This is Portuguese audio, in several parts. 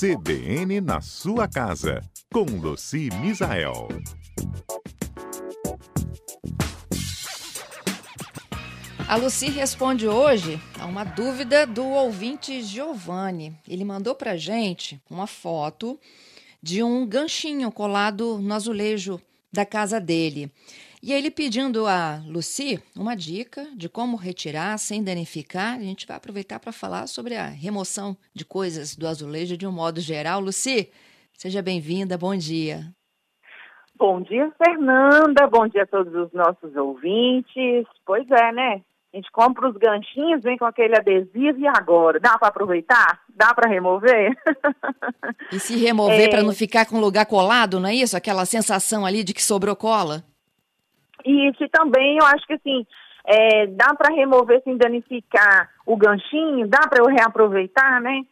CBN na sua casa, com Luci Misael. A Luci responde hoje a uma dúvida do ouvinte Giovanni. Ele mandou pra gente uma foto de um ganchinho colado no azulejo da casa dele. E ele pedindo a Luci uma dica de como retirar sem danificar. A gente vai aproveitar para falar sobre a remoção de coisas do azulejo de um modo geral. Luci, seja bem-vinda, bom dia. Bom dia, Fernanda. Bom dia a todos os nossos ouvintes. Pois é, né? A gente compra os ganchinhos, vem com aquele adesivo e agora? Dá para aproveitar? Dá para remover? E se remover é... para não ficar com o lugar colado, não é isso? Aquela sensação ali de que sobrou cola? Isso, e também eu acho que assim, é, dá para remover sem danificar o ganchinho, dá para eu reaproveitar, né?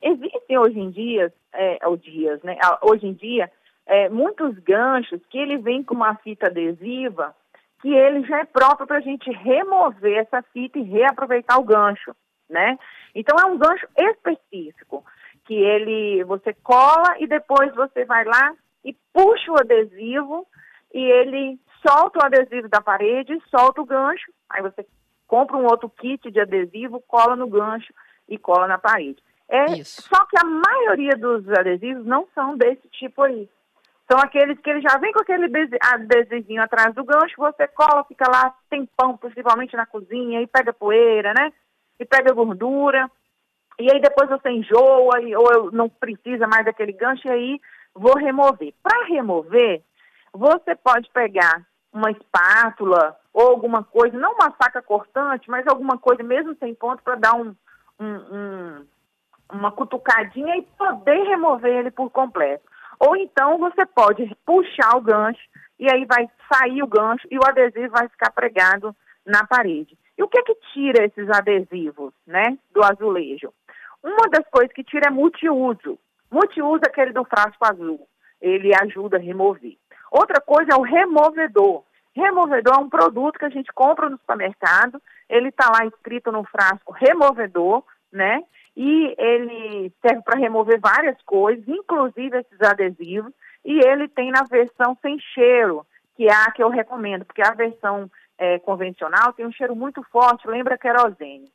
Existem hoje em dia, é, dias, né? Hoje em dia, é, muitos ganchos que ele vem com uma fita adesiva que ele já é próprio para a gente remover essa fita e reaproveitar o gancho, né? Então é um gancho específico que ele você cola e depois você vai lá e puxa o adesivo e ele solta o adesivo da parede, solta o gancho, aí você compra um outro kit de adesivo, cola no gancho e cola na parede. É, Isso. Só que a maioria dos adesivos não são desse tipo aí. São aqueles que ele já vem com aquele adesivinho atrás do gancho, você cola, fica lá tempão, principalmente na cozinha, e pega poeira, né? E pega gordura. E aí depois você enjoa, e, ou eu não precisa mais daquele gancho, e aí vou remover. Para remover, você pode pegar uma espátula ou alguma coisa, não uma faca cortante, mas alguma coisa mesmo sem ponto para dar um, um, um, uma cutucadinha e poder remover ele por completo. Ou então você pode puxar o gancho e aí vai sair o gancho e o adesivo vai ficar pregado na parede. E o que é que tira esses adesivos, né, do azulejo? Uma das coisas que tira é multiuso. Multiuso é aquele do frasco azul. Ele ajuda a remover. Outra coisa é o removedor. Removedor é um produto que a gente compra no supermercado. Ele está lá escrito no frasco removedor, né? e ele serve para remover várias coisas, inclusive esses adesivos, e ele tem na versão sem cheiro, que é a que eu recomendo, porque a versão é, convencional tem um cheiro muito forte, lembra querosene.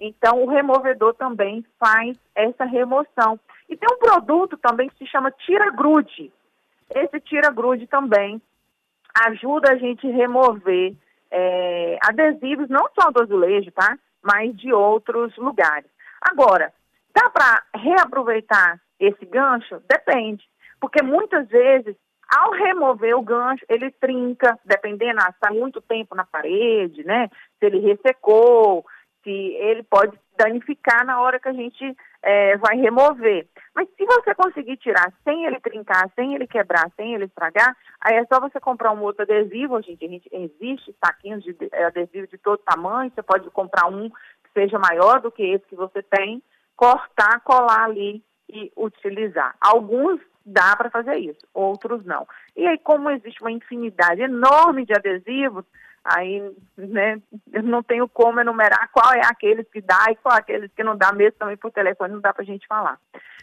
Então, o removedor também faz essa remoção. E tem um produto também que se chama tira-grude. Esse tira-grude também ajuda a gente a remover é, adesivos, não só do azulejo, tá? Mas de outros lugares. Agora, dá para reaproveitar esse gancho? Depende, porque muitas vezes, ao remover o gancho, ele trinca, dependendo, ah, está muito tempo na parede, né? Se ele ressecou, se ele pode danificar na hora que a gente é, vai remover. Mas se você conseguir tirar sem ele trincar, sem ele quebrar, sem ele estragar, aí é só você comprar um outro adesivo. Hoje em existe saquinhos de adesivo de todo tamanho, você pode comprar um seja maior do que esse que você tem, cortar, colar ali e utilizar. Alguns dá para fazer isso, outros não. E aí, como existe uma infinidade enorme de adesivos, aí né, eu não tenho como enumerar qual é aqueles que dá e qual é aqueles que não dá, mesmo também por telefone não dá para a gente falar.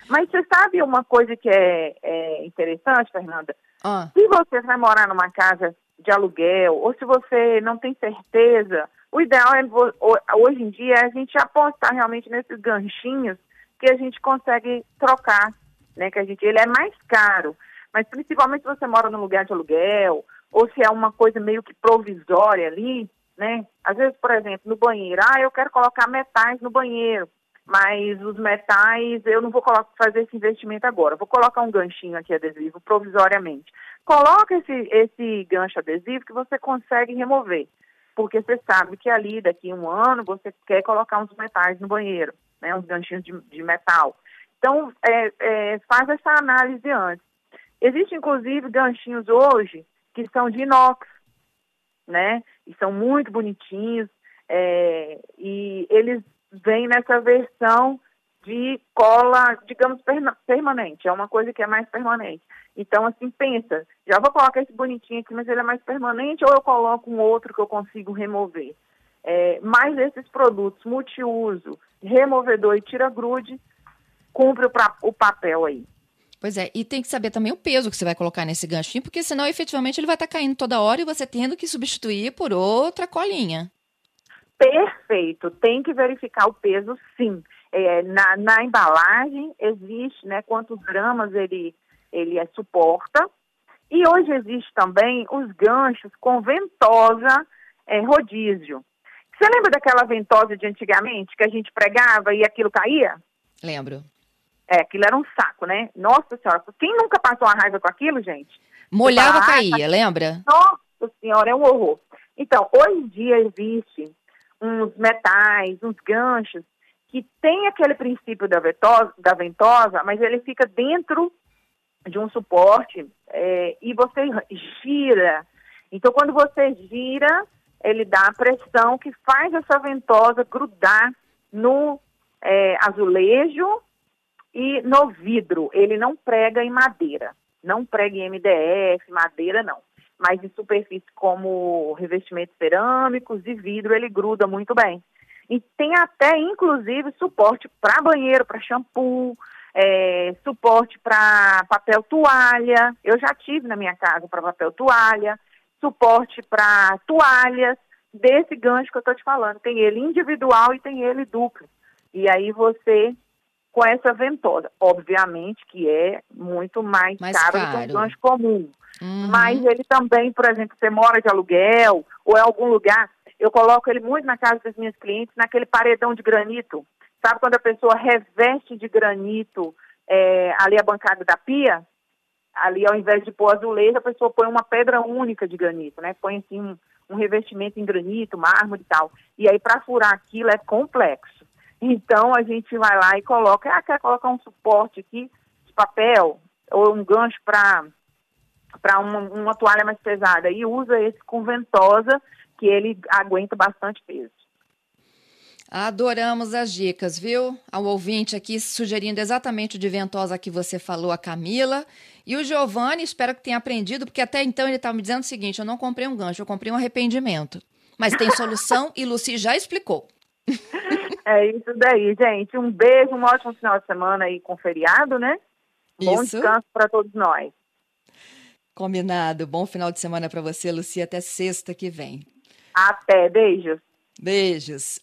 Mas você sabe uma coisa que é, é interessante, Fernanda? Ah. Se você vai morar numa casa de aluguel, ou se você não tem certeza o ideal é, hoje em dia, é a gente apostar realmente nesses ganchinhos que a gente consegue trocar, né? Que a gente, ele é mais caro, mas principalmente se você mora num lugar de aluguel, ou se é uma coisa meio que provisória ali, né? Às vezes, por exemplo, no banheiro, ah, eu quero colocar metais no banheiro, mas os metais eu não vou fazer esse investimento agora, vou colocar um ganchinho aqui adesivo provisoriamente. Coloca esse, esse gancho adesivo que você consegue remover porque você sabe que ali, daqui a um ano, você quer colocar uns metais no banheiro, né, uns ganchinhos de, de metal. Então, é, é, faz essa análise antes. Existem, inclusive, ganchinhos hoje que são de inox, né, e são muito bonitinhos, é, e eles vêm nessa versão de cola, digamos, permanente, é uma coisa que é mais permanente. Então, assim, pensa, já vou colocar esse bonitinho aqui, mas ele é mais permanente, ou eu coloco um outro que eu consigo remover. É, mais esses produtos multiuso, removedor e tira-grude, cumpre o, pra, o papel aí. Pois é, e tem que saber também o peso que você vai colocar nesse ganchinho, porque senão efetivamente ele vai estar tá caindo toda hora e você tendo que substituir por outra colinha. Perfeito, tem que verificar o peso sim. É, na, na, embalagem existe né, quantos gramas ele, ele é, suporta. E hoje existe também os ganchos com ventosa é, rodízio. Você lembra daquela ventosa de antigamente que a gente pregava e aquilo caía? Lembro. É, aquilo era um saco, né? Nossa senhora, quem nunca passou uma raiva com aquilo, gente? Molhava, ah, caía, lembra? Nossa senhora, é um horror. Então, hoje em dia existe uns metais, uns ganchos, que tem aquele princípio da ventosa, da ventosa mas ele fica dentro de um suporte é, e você gira. Então, quando você gira, ele dá a pressão que faz essa ventosa grudar no é, azulejo e no vidro. Ele não prega em madeira, não prega em MDF, madeira não. Mas em superfície como revestimentos cerâmicos e vidro, ele gruda muito bem. E tem até, inclusive, suporte para banheiro, para shampoo, é, suporte para papel toalha. Eu já tive na minha casa para papel toalha suporte para toalhas, desse gancho que eu estou te falando. Tem ele individual e tem ele duplo. E aí você, com essa ventosa, obviamente que é muito mais, mais caro, caro, do que um gancho comum. Uhum. Mas ele também, por exemplo, você mora de aluguel ou em algum lugar, eu coloco ele muito na casa das minhas clientes, naquele paredão de granito. Sabe quando a pessoa reveste de granito é, ali a bancada da pia? ali ao invés de pôr azulejo, a pessoa põe uma pedra única de granito, né? Põe assim um, um revestimento em granito, mármore e tal. E aí para furar aquilo é complexo. Então a gente vai lá e coloca, ah, quer colocar um suporte aqui de papel ou um gancho para para uma, uma toalha mais pesada e usa esse com ventosa que ele aguenta bastante peso. Adoramos as dicas, viu? Ao ouvinte aqui sugerindo exatamente o de ventosa que você falou, a Camila. E o Giovanni, espero que tenha aprendido, porque até então ele estava me dizendo o seguinte: eu não comprei um gancho, eu comprei um arrependimento. Mas tem solução e Luci já explicou. É isso daí, gente. Um beijo, um ótimo final de semana aí com feriado, né? Bom isso. descanso para todos nós. Combinado. Bom final de semana para você, Luci. Até sexta que vem. Até. Beijos. Beijos.